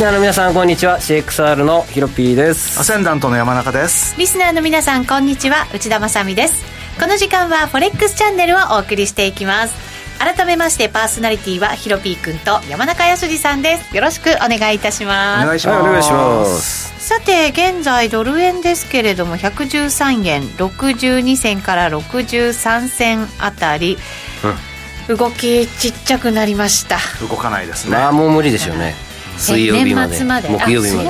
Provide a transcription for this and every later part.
リスナーの皆さんこんにちは。CXR のヒロピーです。アセンダントの山中です。リスナーの皆さんこんにちは。内田まさです。この時間はフォレックスチャンネルをお送りしていきます。改めましてパーソナリティはヒロピーくんと山中康二さんです。よろしくお願いいたします。お願いします、はい、お願いします。さて現在ドル円ですけれども113円62銭から63銭あたり、うん、動きちっちゃくなりました。動かないですね。まあもう無理ですよね水曜日まで。木曜日まで。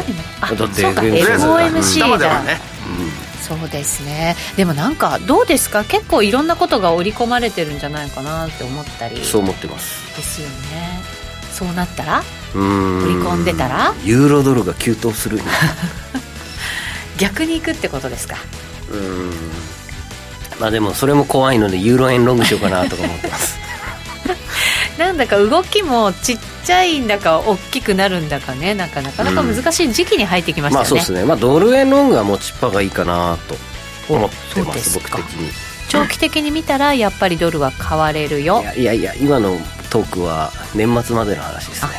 だって FOMC だ、ね。うん、そうですね。でもなんかどうですか？結構いろんなことが織り込まれてるんじゃないかなって思ったりそう思ってます。ですよね。そうなったら？うん。織り込んでたら？ユーロドルが急騰する 逆にいくってことですか？うん。まあでもそれも怖いのでユーロ円ロングしようかなとか思ってます。なんだか動きもちっちゃいんだか大きくなるんだかねなんかなかなか難しい時期に入ってきましたよね、うん、まあそうですね、まあ、ドル円ロングは持ちっぱがいいかなと思ってます僕的に。長期的に見たらやっぱりドルは買われるよ。いやいや今のトークは年末までの話ですね。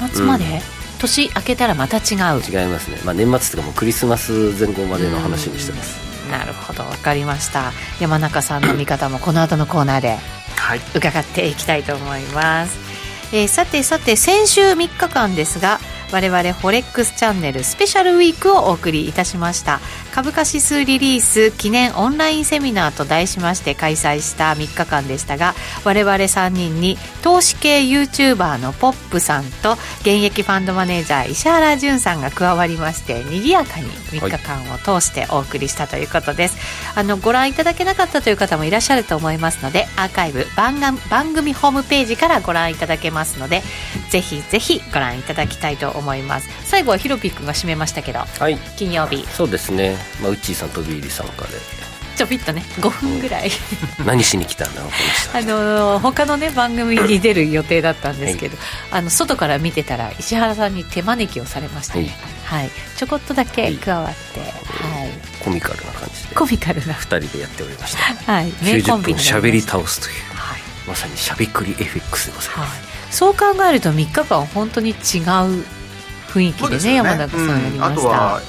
年末まで、うん、年明けたらまた違う。違いますね、まあ、年末というかもうクリスマス前後までの話にしてます。なるほど。分かりました。山中さんの見方もこの後のコーナーで伺っていきたいと思います、えー、さてさて先週3日間ですが我々フォレックスチャンネルスペシャルウィークをお送りいたしました。株価指数リリース記念オンラインセミナーと題しまして開催した3日間でしたが我々3人に投資系 YouTuber のポップさんと現役ファンドマネージャー石原潤さんが加わりまして賑やかに3日間を通してお送りしたということです、はい、あのご覧いただけなかったという方もいらっしゃると思いますのでアーカイブ番番組ホームページからご覧いただけますのでぜひぜひご覧いただきたいと思います。思います。最後はヒロピー君が締めましたけど、はい、金曜日。そうですね、まあ、ウッチーさん飛び入り参加で。ちょびっとね5分ぐらい、うん、何しに来たんだろうあの他のね番組に出る予定だったんですけど、はい、あの外から見てたら石原さんに手招きをされましたね、はい、はい、ちょこっとだけ加わって、はい、コミカルな感じで。コミカルな。2人でやっておりました。はい。名コンビにしゃべり倒すという、はい、まさにしゃべくり FX でございます、はい、そう考えると3日間本当に違う雰囲気でね、ね、山中さんやりました、うん、あとは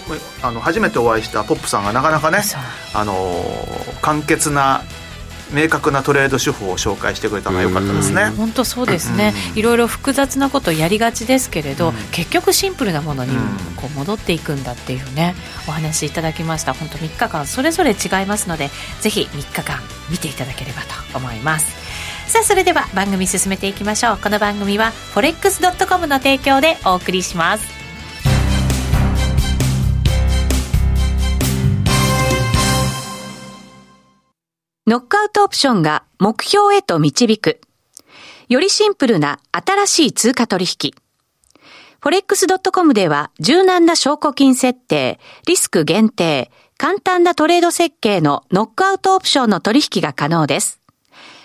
あの初めてお会いしたポップさんがなかなかねあの簡潔な明確なトレード手法を紹介してくれたのが良かったですね。本当そうですね、いろいろ複雑なことやりがちですけれど、結局シンプルなものにこう戻っていくんだっていうねお話いただきました。本当3日間それぞれ違いますのでぜひ3日間見ていただければと思いますさあそれでは番組進めていきましょう。この番組は forex.com の提供でお送りします。ノックアウトオプションが目標へと導く。よりシンプルな新しい通貨取引。forex.com では柔軟な証拠金設定、リスク限定、簡単なトレード設計のノックアウトオプションの取引が可能です。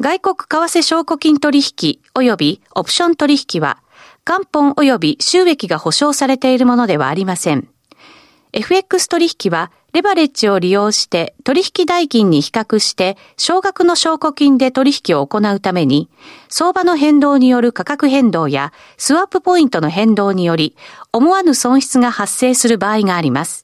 外国為替証拠金取引及びオプション取引は、元本及び収益が保証されているものではありません。FX 取引は、レバレッジを利用して取引代金に比較して少額の証拠金で取引を行うために、相場の変動による価格変動やスワップポイントの変動により思わぬ損失が発生する場合があります。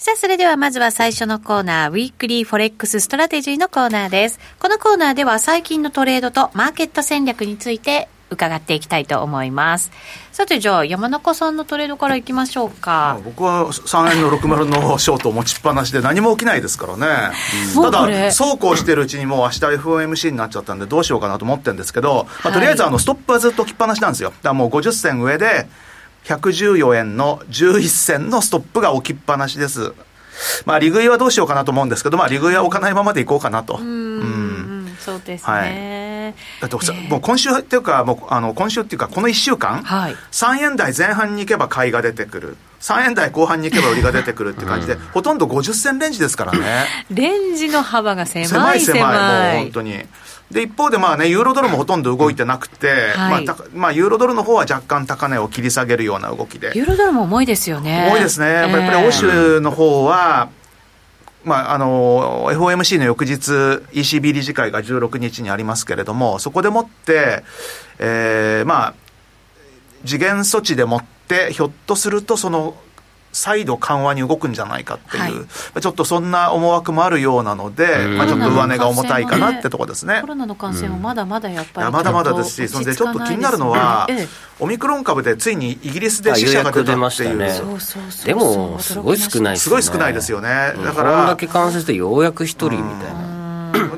さあ、それではまずは最初のコーナー、ウィークリーフォレックスストラテジーのコーナーです。このコーナーでは最近のトレードとマーケット戦略について伺っていきたいと思います。さてじゃあ山中さんのトレードからいきましょうか。僕は3円の60のショートを持ちっぱなしで何も起きないですからね、うん、ただそうこうしてるうちにもう明日 FOMC になっちゃったんでどうしようかなと思ってるんですけど、まあ、とりあえずあのストップはずっと置きっぱなしなんですよ。だからもう50銭上で114円の11銭のストップが置きっぱなしです。まあ利食いはどうしようかなと思うんですけどまあ利食いは置かないままでいこうかなと。うんそうですね、はい、だって、もう今週っていうかもうあの今週っていうかこの1週間、はい、3円台前半に行けば買いが出てくる。3円台後半に行けば売りが出てくるって感じで、うん、ほとんど50銭レンジですからね。レンジの幅が狭い。狭い狭いもう本当にで一方でまあねユーロドルもほとんど動いてなくて、はい、まあまあ、ユーロドルの方は若干高値を切り下げるような動きで。ユーロドルも重いですよね。重いですね。やっぱり欧州の方はまあ、あの FOMC の翌日 ECB 理事会が16日にありますけれどもそこでもって、えー、まあ次元措置でもってひょっとするとその再度緩和に動くんじゃないかっていう、はい、ちょっとそんな思惑もあるようなので、まあ、ちょっと上値が重たいかなってとこですね。コロナの感染もまだまだやっぱり、まだまだですし、そんでちょっと気になるのは、ええ、オミクロン株でついにイギリスで死者が出たっていう。ね、でも、すごい少ないですね。すごい少ないですよね。だから。こんだけ感染してようやく一人みたいな。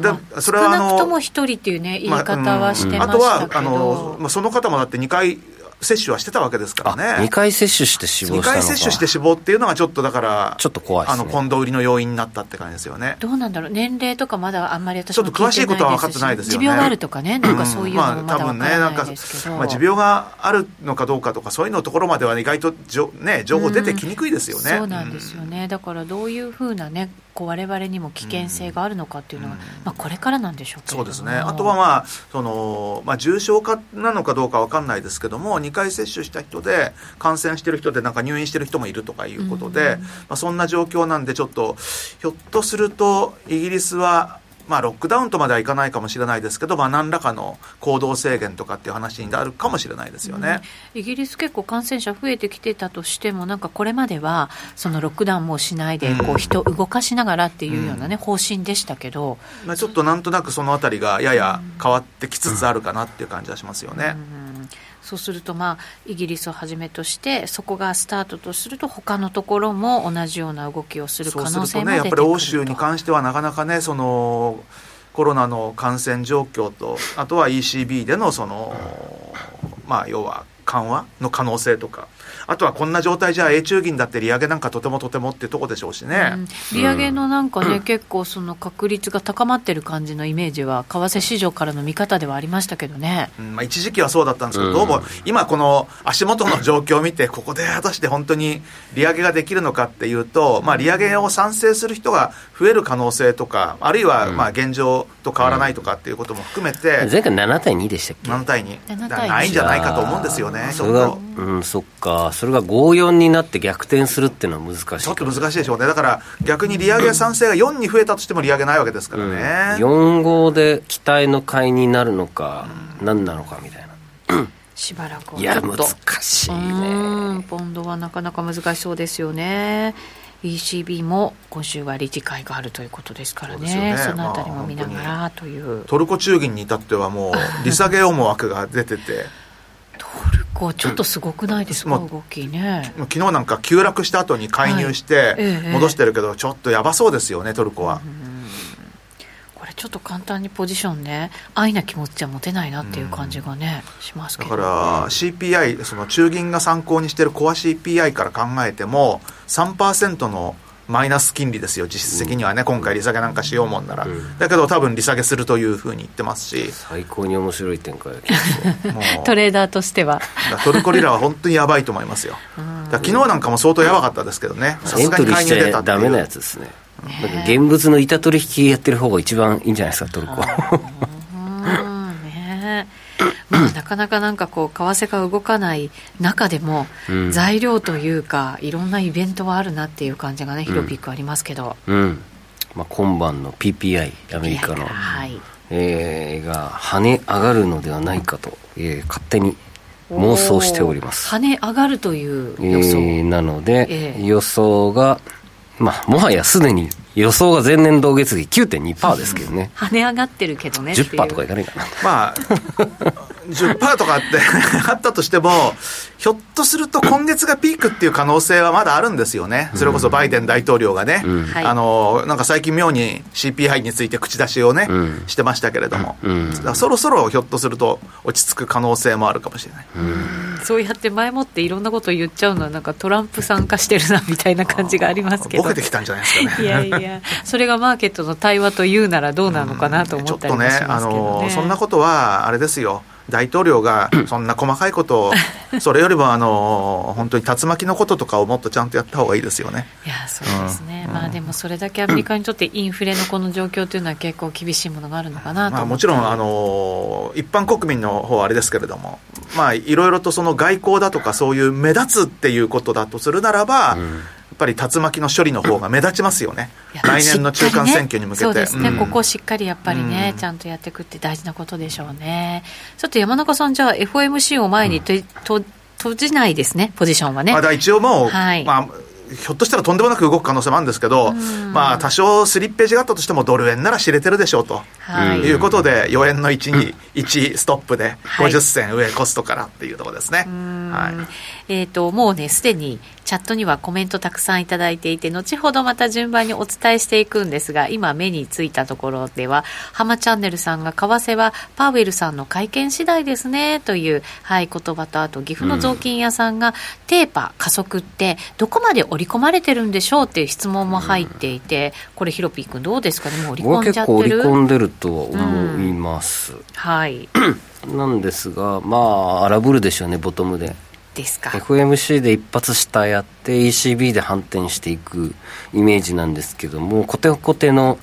でそれはあの少なくとも一人っていうね、言い方はしてましたけど、まあ、あとはあの、まあ、その方もだって2回接種はしてたわけですからね。2回接種して死亡したのか2回接種して死亡っていうのがちょっとだから、ちょっと怖い、ね、あの、今度売りの要因になったって感じですよね。どうなんだろう、年齢とかまだあんまり私ちょっと詳しいことは分かってないですよね。持病があるとかね、なんかそういうのもまだ分からないですけど、まあ、持病があるのかどうかとか、そういうのところまでは意外とじょ、ね、情報出てきにくいですよね。そうなんですよね。だからどういうふうなね、こう我々にも危険性があるのかっていうのは、うん、まあ、これからなんでしょうそうですね、あとは、まあそのまあ、重症化なのかどうか分かんないですけども、2回接種した人で、感染してる人で、なんか入院してる人もいるとかいうことで、うん、まあ、そんな状況なんで、ちょっと、ひょっとすると、イギリスはまあ、ロックダウンとまではいかないかもしれないですけど、まあ、何らかの行動制限とかっていう話になるかもしれないですよね、うん、イギリス、結構感染者増えてきてたとしても、なんかこれまでは、そのロックダウンもしないで、こう人動かしながらっていうようなね、方針でしたけど、まあ、ちょっとなんとなくそのあたりがやや変わってきつつあるかなっていう感じはしますよね。うんそうすると、まあ、イギリスをはじめとして、そこがスタートとすると、他のところも同じような動きをする可能性も出てくると。そうするとね、やっぱり欧州に関しては、なかなかね、そのコロナの感染状況と、あとは ECB でのその、まあ、要は緩和の可能性とか、あとはこんな状態じゃ、永中銀だって利上げなんかとてもとてもってとこでしょうしね、うん、利上げのなんかね、うん、結構、その確率が高まってる感じのイメージは、為替市場からの見方ではありましたけどね、うん。まあ、一時期はそうだったんですけど、どうも今、この足元の状況を見て、ここで果たして本当に利上げができるのかっていうと、まあ、利上げを賛成する人が増える可能性とか、あるいはまあ現状と変わらないとかっていうことも含めて、前回7対2でしたっけ ?7 対2、7対2ないんじゃないかと思うんですよね、それが、うん、そっか、それが5、4になって逆転するっていうのは難しいちょっと難しいでしょうね、だから逆に利上げ賛成が4に増えたとしても利上げないわけですからね。うん、4号で期待の買いになるのか、何なのかみたいな。しばらくいや難しいね。ポンドはなかなか難しそうですよね ECB も今週は理事会があるということですからね、そねそのあたりも見ながらという、トルコ中銀に至ってはもう、利下げ思惑が出てて。トルコ、ちょっとすごこないですか、うん、動きね。昨日なんか急落した後に介入して、戻してるけど、ちょっとやばそうですよね、トルコは。うんこれちょっと簡単にポジションね安易な気持ちは持てないなっていう感じがね、うん、しますけど。だから CPI その中銀が参考にしているコア CPI から考えても3%のマイナス金利ですよ、実質的にはね、うん、今回利下げなんかしようもんなら、うん、だけど多分利下げするというふうに言ってますし、最高に面白い展開 トレーダーとしては。トルコリラは本当にやばいと思いますよ、昨日なんかも相当やばかったですけどね、さすがに介入出たっていう。ダメなやつですね現物の板取引やってる方が一番いいんじゃないですか、トルコ。ねまあ、なかなかなんかこう為替が動かない中でも、材料というかいろんなイベントはあるなっていう感じがねヒロピックありますけど、うん、うん、まあ、今晩の PPI アメリカの、はい。えー、が跳ね上がるのではないかと、えー、勝手に妄想しております。跳ね上がるという予想、えー、なので、えー、予想がまあ、もはやすでに予想が前年同月比9.2%ですけどね。跳ね上がってるけどね。10%とかいかないかな。まあ、10%とかって あったとしても、ひょっとすると今月がピークっていう可能性はまだあるんですよね。それこそバイデン大統領がね、うん、あの、なんか最近妙に CPI について口出しをね、うん、してましたけれども、うん、そろそろひょっとすると落ち着く可能性もあるかもしれない。そうやって前もっていろんなこと言っちゃうのはなんかトランプ参加してるなみたいな感じがありますけど。ボケてきたんじゃないですかね。いやいや、それがマーケットの対話というならどうなのかなと思ったりもしますけどね。ちょっとね、あの、そんなことはあれですよ。大統領が そんな細かいことを、それよりもあの本当に竜巻のこととかをもっとちゃんとやった方がいいですよね。いやそうですね、うん、まあ、でもそれだけアメリカにとってインフレのこの状況というのは結構厳しいものがあるのかなと、まあ、もちろんあの一般国民の方はあれですけれども、まあ、いろいろとその外交だとかそういう目立つっていうことだとするならば、うん。っぱり竜巻の処理の方が目立ちますよね、来年の中間選挙に向けて、そうですね、うん、ここをしっかりやっぱりね、うん、ちゃんとやっていくって大事なことでしょうね。ちょっと山中さん、じゃあ、FOMC を前にと、と閉じないですね、ポジションはね。まだ一応もう、はい、まあひょっとしたらとんでもなく動く可能性もあるんですけど、まあ、多少スリッページがあったとしても、ドル円なら知れてるでしょうと、はい、いうことで、4円の1に1ストップで、50銭上コストからっていうところですね。はい、えっ、ー、と、もうね、すでにチャットにはコメントたくさんいただいていて、後ほどまた順番にお伝えしていくんですが、今目についたところでは、浜チャンネルさんが、為替はパウエルさんの会見次第ですね、という、はい、言葉と、あと岐阜の雑巾屋さんが、テーパ加速って、どこまで織り込まれてるんでしょうっていう質問も入っていて、これ、ヒロピー君どうですかね、もう織り込んじゃってる結構織り込んでるとは思います。うん、はい。なんですが、まあ、荒ぶるでしょうね、ボトムで。ですか？FMC で一発下やって ECB で反転していくイメージなんですけどもコテコテの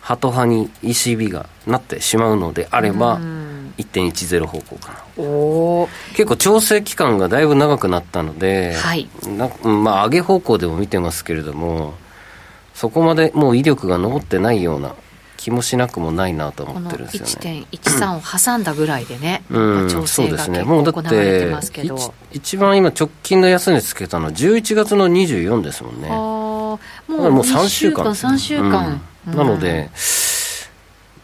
ハト派に ECB がなってしまうのであれば1.10方向かな。お結構調整期間がだいぶ長くなったので、はい、なまあ上げ方向でも見てますけれどもそこまでもう威力が残ってないような気もしなくもないなと思ってるんですよね。1.13を挟んだぐらいでね、うん、調整が結構行われてますけど、一番今直近の安値つけたのは11月の24ですもんね。もうもう3週間3週間、うん、なので、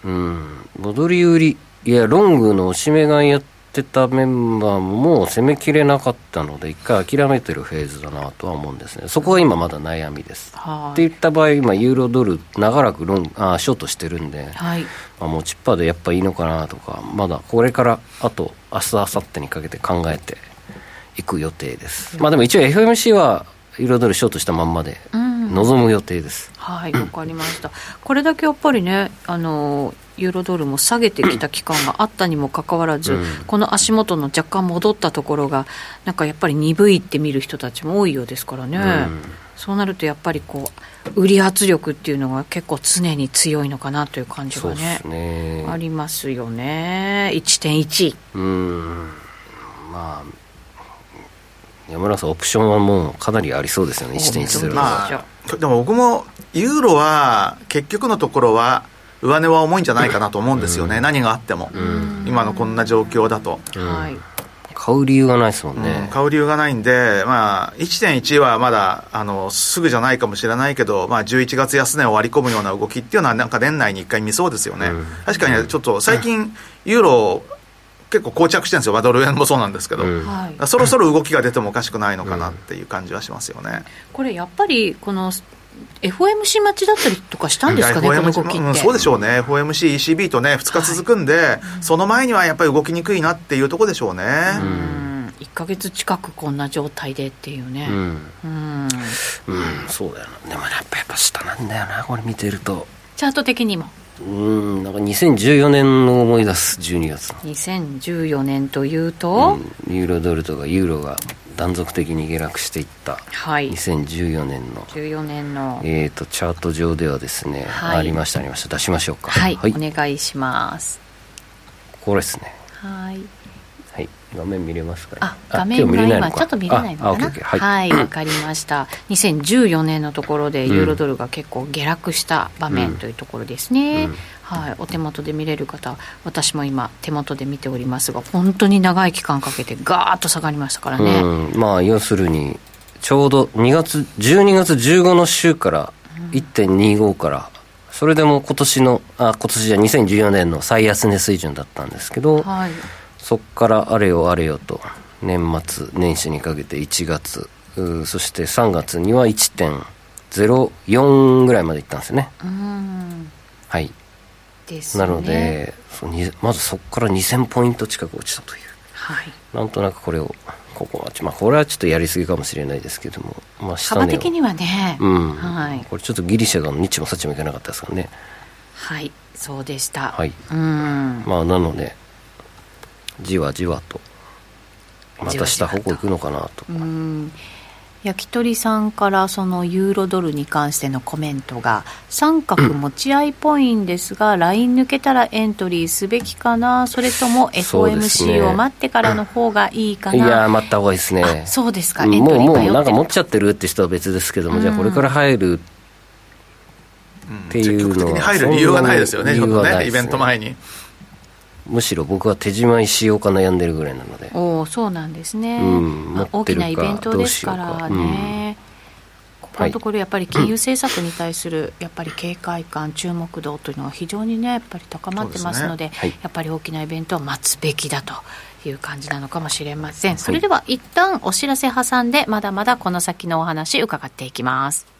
うん、戻り売りいやロングの押し目買いやっってたメンバーももう攻めきれなかったので、一回諦めてるフェーズだなとは思うんですね、そこは今まだ悩みです。って言った場合、今、ユーロドル、長らくロンあショートしてるんで、はい、まあ、持ちっぱでやっぱいいのかなとか、まだこれからあと、明日明後日にかけて考えていく予定です。まあ、でも一応 FMC はユーロドルショートしたまんまで臨む予定です。うん、はい、わかりました。これだけやっぱりね、あのユーロドルも下げてきた期間があったにもかかわらず、うん、この足元の若干戻ったところが、なんかやっぱり鈍いって見る人たちも多いようですからね、うん、そうなるとやっぱりこう、売り圧力っていうのが結構常に強いのかなという感じがね、ね。ありますよね、1.1。うん。まあ山村さん、オプションはもうかなりありそうですよね、1.10まあ、でも僕もユーロは結局のところは、上値は重いんじゃないかなと思うんですよね、うん、何があっても、うん、今のこんな状況だと。はい。買う理由がないですもんね、うん、買う理由がないんで、まあ、1.1はまだあのすぐじゃないかもしれないけど、まあ、11月安値を割り込むような動きっていうのは、なんか年内に1回見そうですよね、うん、確かにちょっと最近、ユーロ、結構膠着してるんです。よ、ドル円もそうなんですけど、うん、そろそろ動きが出てもおかしくないのかなっていう感じはしますよね。これやっぱりこの FOMC 待ちだったりとかしたんですかね、この動きって、そうでしょうね、FOMC、ECB とね、2日続くんで、はい、その前にはやっぱり動きにくいなっていうところでしょうね。うん。1か月近くこんな状態でっていうね、うん、うん。うんそうだよな、でもやっぱやっぱ下なんだよな、これ見てると。チャート的にも。うんなんか2014年の思い出す12月の。2014年というと、うん、ユーロドルとかユーロが断続的に下落していった、はい、2014年の14年の、えーと、チャート上ではですね、はい、ありましたありました。出しましょうか。はい、はい、お願いします。これですね。はい。はい。画面見れますか、あ画面が今ちょっと見れないのかな？はい。わ、はい、かりました。2014年のところでユーロドルが結構下落した場面というところですね、うんうんはい、お手元で見れる方私も今手元で見ておりますが本当に長い期間かけてガーッと下がりましたからね、うん、まあ要するにちょうど2月12月15の週から1.25から、それでも今年のあ今年じゃ2014年の最安値水準だったんですけど、はい、そっからあれよあれよと年末年始にかけて1月そして3月には1.04ぐらいまでいったんですね。はいね。なのでまずそこから2000ポイント近く落ちたという、はい、なんとなくこれをここは、まあ、これはちょっとやりすぎかもしれないですけども、まあ、幅的にはね、うん、はい、これちょっとギリシャが日もさちもいけなかったですからね。はい。そうでした。はい。うん。まあなのでじわじわとまた下方向行くのかなと。うん焼き鳥さんからそのユーロドルに関してのコメントが三角持ち合いっぽいんですが、うん、ライン抜けたらエントリーすべきかな？それとも FOMC を待ってからの方がいいかな、ね、いや待った方がいいですね。そうですか、もうもうなんか持っちゃってるって人は別ですけども、うん、じゃあこれから入るっていうのは、うん、入る理由はないですよねねイベント前にむしろ僕は手締まいしようか悩んでるぐらいなので。おおそうなんですね、うんまあ、大きなイベントですからね、うん、ここのところやっぱり金融政策に対するやっぱり警戒感、注目度というのは非常にねやっぱり高まってますので、ね。はい、やっぱり大きなイベントを待つべきだという感じなのかもしれません。それでは一旦お知らせ挟んでまだまだこの先のお話伺っていきます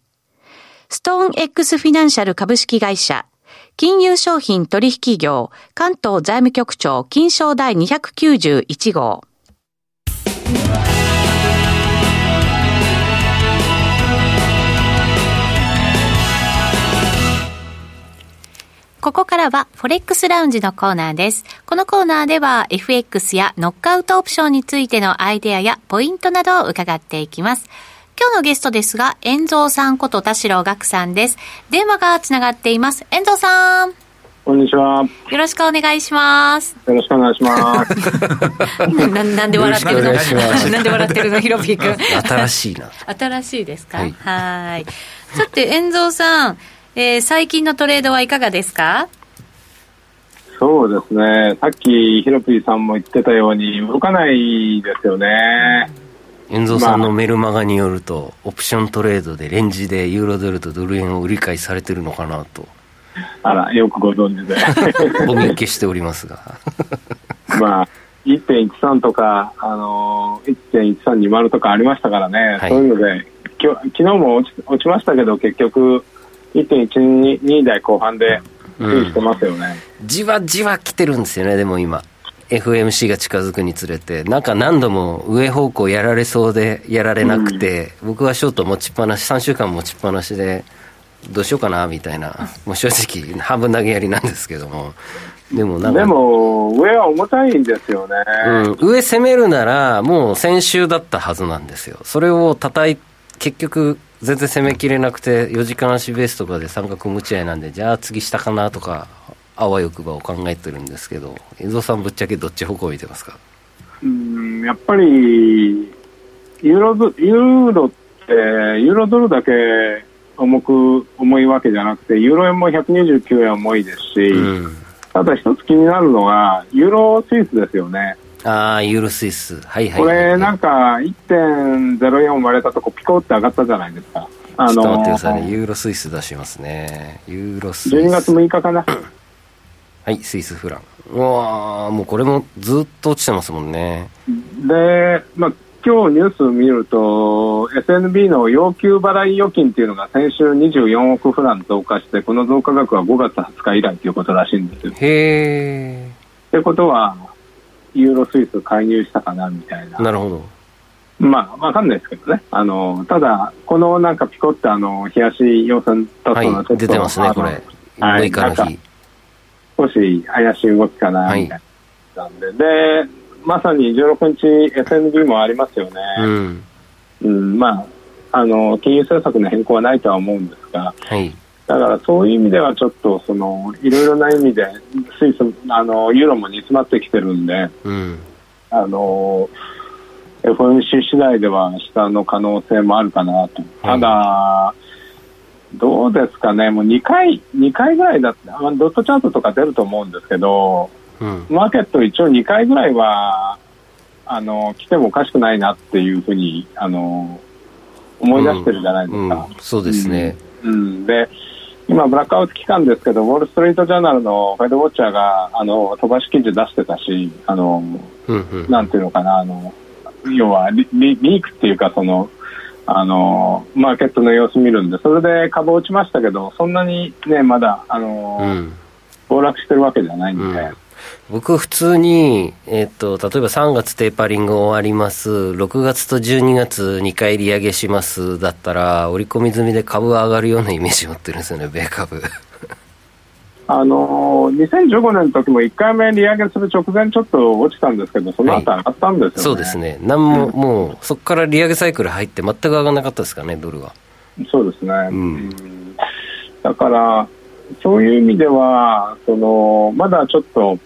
ストーン X フィナンシャル株式会社金融商品取引業関東財務局長金賞第291号ここからは、フォレックスラウンジのコーナーです。このコーナーでは、FX やノックアウトオプションについてのアイデアやポイントなどを伺っていきます。今日のゲストですが、遠蔵さんこと田代岳さんです。電話がつながっています。遠蔵さん。こんにちは。よろしくお願いします。よろしくお願いします。ななんで笑ってるの？なんで笑ってるの？ヒロピー君。新しいな。新しいですか？はい。はいさて、遠蔵さん、えー、最近のトレードはいかがですか？そうですね。さっきヒロピーさんも言ってたように、動かないですよね。うん遠蔵さんのメルマガによると、オプショントレードでレンジでユーロドルとドル円を売り買いされてるのかなと。あら、よくご存知で。お見受けしておりますが。まあ、1.13とか、あのー、1.1320とかありましたからね、はい、そういうので、きょ昨日も落ち落ちましたけど、結局、1.12台後半で推移してますよね、うん、じわじわ来てるんですよね、でも今。FMC が近づくにつれて、なんか何度も上方向やられそうでやられなくて、うん、僕はショート持ちっぱなし、3週間持ちっぱなしで、どうしようかなみたいな、もう正直、半分投げやりなんですけども。でもなんかでも、上は重たいんですよね、うん、上攻めるなら、もう先週だったはずなんですよ、それを叩い結局、全然攻めきれなくて、4時間足ベースとかで三角無知合いなんで、じゃあ次下かなとかあわよくばを考えてるんですけど、江蔵さん、ぶっちゃけどっち方向見てますか？うんやっぱりユーロユーロって、ユーロドルだけ重く重いわけじゃなくて、ユーロ円も129円重いですし、うん、ただ一つ気になるのが、ユーロスイスですよね。ああ、ユーロスイス。はいはい、これなんか1.04生まれたとこピコって上がったじゃないですか。あのー、ちょっと待ってくださいね。ユーロスイス出しますね。ユーロスイス。12月6日かな。はい、スイスフラン。うわもうこれもずっと落ちてますもんね。で、まあ、今日ニュース見ると、SNB の要求払い預金っていうのが先週24億フラン増加して、この増加額は5月20日以来ということらしいんですよ。へー。ってことは、ユーロスイス介入したかなみたいな。なるほど。まあ、わかんないですけどね。あの、ただ、このなんかピコってあの、冷やし要線とその、出てますね、これ。6日の日。少し怪しい動きかな、みたいな。なんで、で、まさに16日 SNB もありますよね。うん。うん、まあ、あの、金融政策の変更はないとは思うんですが、はい。だからそういう意味ではちょっとそのいろいろな意味でスイスあのユーロも煮詰まってきてるんで、うん、あの FOMC 次第では下の可能性もあるかなと。ただ、どうですかね、もう2回、2回ぐらいだって、ドットチャートとか出ると思うんですけど、うん、マーケット一応2回ぐらいは、あの、来てもおかしくないなっていうふうに、あの、思い出してるじゃないですか。うんうん、そうですね。うん、で、今、ブラックアウト期間ですけど、ウォール・ストリート・ジャーナルのフェドウォッチャーがあの飛ばし記事出してたし、あの、うんうん、なんていうのかな、あの要はリリークっていうかそのあのマーケットの様子見るんでそれで株落ちましたけどそんなにねまだあの、うん、暴落してるわけじゃないんで、うん、僕普通に、えーと、例えば3月テーパリング終わります。6月と12月2回利上げしますだったら織り込み済みで株は上がるようなイメージ持ってるんですよね米株あの2015年の時も1回目利上げする直前ちょっと落ちたんですけど、その後上がったんですよね、はい、そうですね、なんも、うん、もうそこから利上げサイクル入って、全く上がらなかったですかね、ドルは。そうですね、うん、だから、そういう意味では、そのまだちょっと、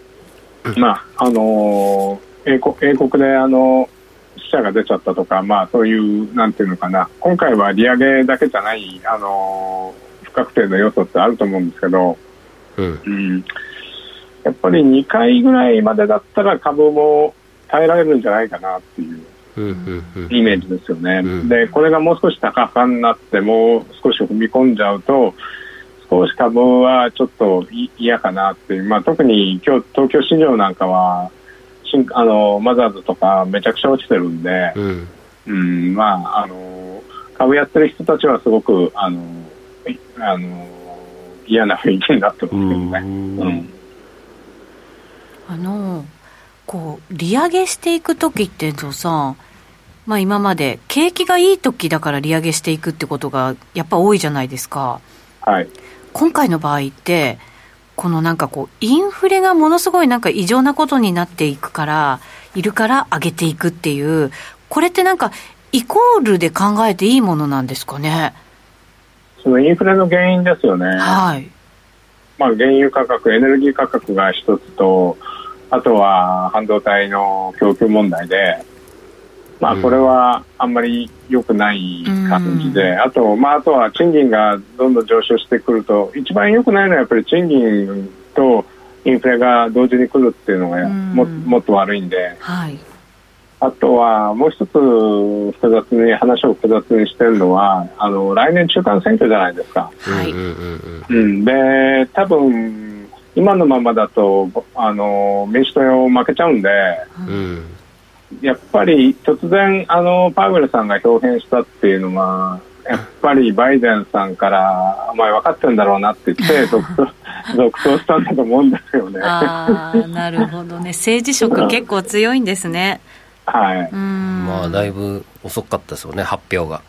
まああの英国英国であの死者が出ちゃったとか、まあ、そういう、なんていうのかな、今回は利上げだけじゃない、あの不確定な要素ってあると思うんですけど、うん、やっぱり2回ぐらいまでだったら株も耐えられるんじゃないかなっていうイメージですよね。でこれがもう少し高価になってもう少し踏み込んじゃうと少し株はちょっと嫌かなっていう、まあ、特に今日東京市場なんかはあのマザーズとかめちゃくちゃ落ちてるんで、うん、うん、まああの株やってる人たちはすごくあのあの嫌な雰囲気になってますけどね。うん、あのこう利上げしていく時ってぞさまあ、今まで景気がいい時だから利上げしていくってことがやっぱ多いじゃないですか。はい、今回の場合ってこのなんかこうインフレがものすごいなんか異常なことになっていくからいるから上げていくっていうこれってなんかイコールで考えていいものなんですかね？そのインフレの原因ですよね。はい。まあ、原油価格、エネルギー価格が一つと、あとは半導体の供給問題で、まあ、これはあんまり良くない感じで、うん、あと、まあ、あとは賃金がどんどん上昇してくると、一番良くないのはやっぱり賃金とインフレが同時に来るっていうのがもうん、もっと悪いんで、はい、あとはもう一つ複雑に話を複雑にしてるのはあの来年中間選挙じゃないですか。はい、うん、で多分今のままだとあの民主党負けちゃうんで、うん、やっぱり突然あのパウエルさんが表現したっていうのはやっぱりバイデンさんからお前分かってんだろうなって言って 続投続投したんだと思うんですよね。あなるほどね政治色結構強いんですね。はい、まあだいぶ遅かったですよね発表が。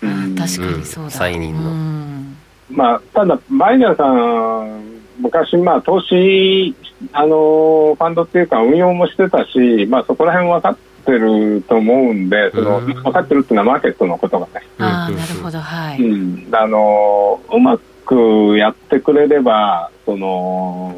確かにそうだ、再任の、まあ、ただバイデンさん昔、まあ、投資あのファンドっていうか運用もしてたし、まあ、そこら辺分かってると思うんでその、分かってるっていうのはマーケットのことがね。あなるほどはい、うん、あのうまくやってくれればその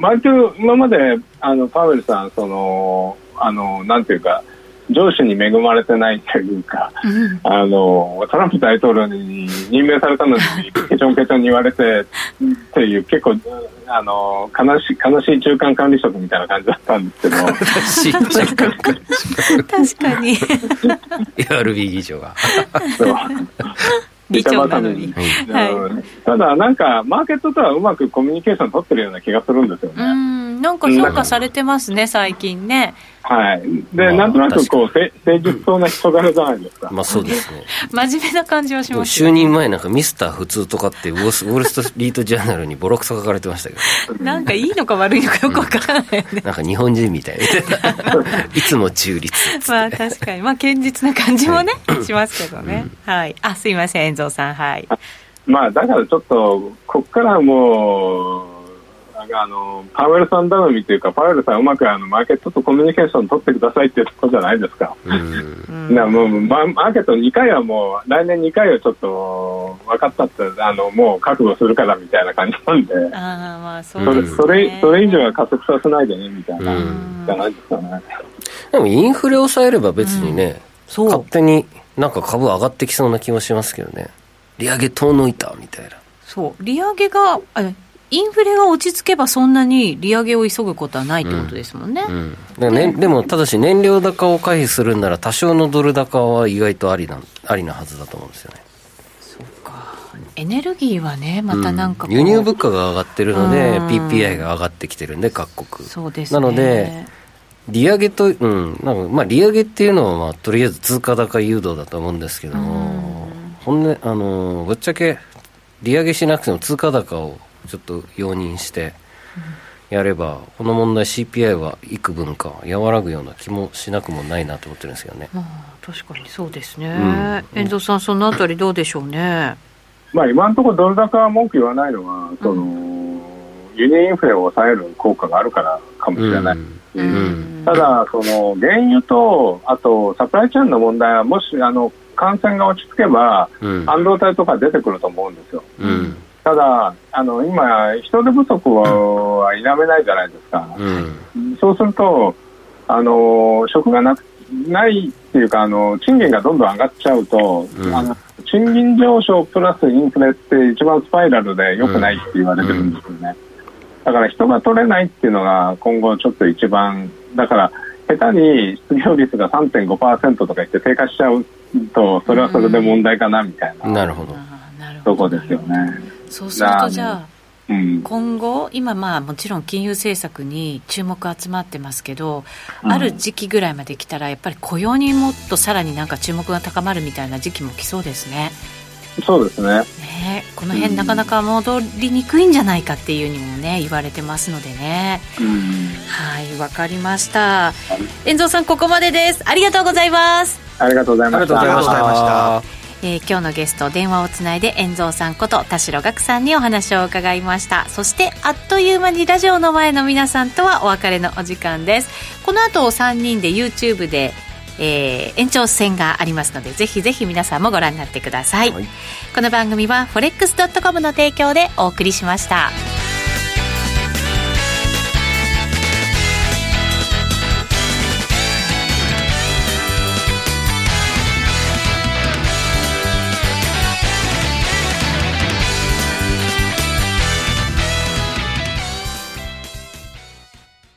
割と今まであのパウエルさんそのあのなんていうか上司に恵まれてないというか、うん、あのトランプ大統領に任命されたのにケチョンケチョンに言われてっていう結構あの悲しい悲しい中間管理職みたいな感じだったんですけど。確かに。FRB 議長が議長なのに、はい、ただなんかマーケットとはうまくコミュニケーション取ってるような気がするんですよねうんなんか評価されてますね最近ねはい。で、まあ、なんとなくこう、誠実そうな人柄じゃないですか。まあそうですね。真面目な感じはします、ね、就任前なんかミスター普通とかってウォール・ストリート・ジャーナルにボロクソ書かれてましたけど。なんかいいのか悪いのかよくわからないよね。なんか日本人みたい いつも中立。まあ確かに。まあ堅実な感じもね、はい、しますけどね。うん、はい。あ、すいません、遠藤さん。はい。まあだからちょっと、こっからもう、あのパウエルさん頼みというか、パウエルさん、うまくあのマーケットとコミュニケーション取ってくださいっていうところじゃないですか。うんなもうマーケット2回はもう、来年2回はちょっと分かったって、あのもう覚悟するからみたいな感じなんで、あまあそれそれそれ以上は加速させないでねみたいな、じゃないですかね。でもインフレを抑えれば別にね、うん、勝手になんか株上がってきそうな気もしますけどね。利上げ遠のいたみたいな。そう、利上げが、インフレが落ち着けばそんなに利上げを急ぐことはないってことですもんね。うんうん、ねでも、ただし燃料高を回避するんなら多少のドル高は意外とありなありなはずだと思うんですよね。そうか。エネルギーはね、またなんか、うん、輸入物価が上がってるので、PPI が上がってきてるんで、各国。そうです、ね、なので、利上げと、うん、なんかまあ利上げっていうのは、まあ、とりあえず通貨高誘導だと思うんですけども、本音、あの、ぶっちゃけ、利上げしなくても通貨高をちょっと容認してやれば、この問題 CPI は幾分か和らぐような気もしなくもないなと思ってるんですけどね。確かにそうですね。うん、遠藤さん、そのあたりどうでしょうね。まあ、今のところドル高は文句言わないのは、その、輸入インフレを抑える効果があるからかもしれない。うん、ただ、その原油と、あとサプライチェーンの問題は、もしあの感染が落ち着けば、半導体とか出てくると思うんですよ。うんただ、あの今、人手不足は否めないじゃないですか、うん、そうすると、あの職がなくないっていうかあの、賃金がどんどん上がっちゃうと、うん、あの賃金上昇プラスインフレって一番スパイラルで良くないって言われてるんですよね。だから人が取れないっていうのが今後ちょっと一番、だから下手に失業率が3.5%とか言って低下しちゃうと、それはそれで問題かなみたいな、なるほど。とこですよね。そうするとじゃあ、うん、今後、今、まあもちろん金融政策に注目集まってますけど、うん、ある時期ぐらいまで来たら、やっぱり雇用にもっとさらになんか注目が高まるみたいな時期も来そうですね。そうですね。ねこの辺、なかなか戻りにくいんじゃないかっていうにもね言われてますのでね、うん、はいわかりました。遠藤さんここまでです。ありがとうございます。ありがとうございました。ありがとうございましたえー、今日のゲスト電話をつないで遠蔵さんこと田代岳さんにお話を伺いました。そしてあっという間にラジオの前の皆さんとはお別れのお時間です。この後3人で YouTube でえー、延長戦がありますのでぜひぜひ皆さんもご覧になってください、はい、この番組は forex.com の提供でお送りしました。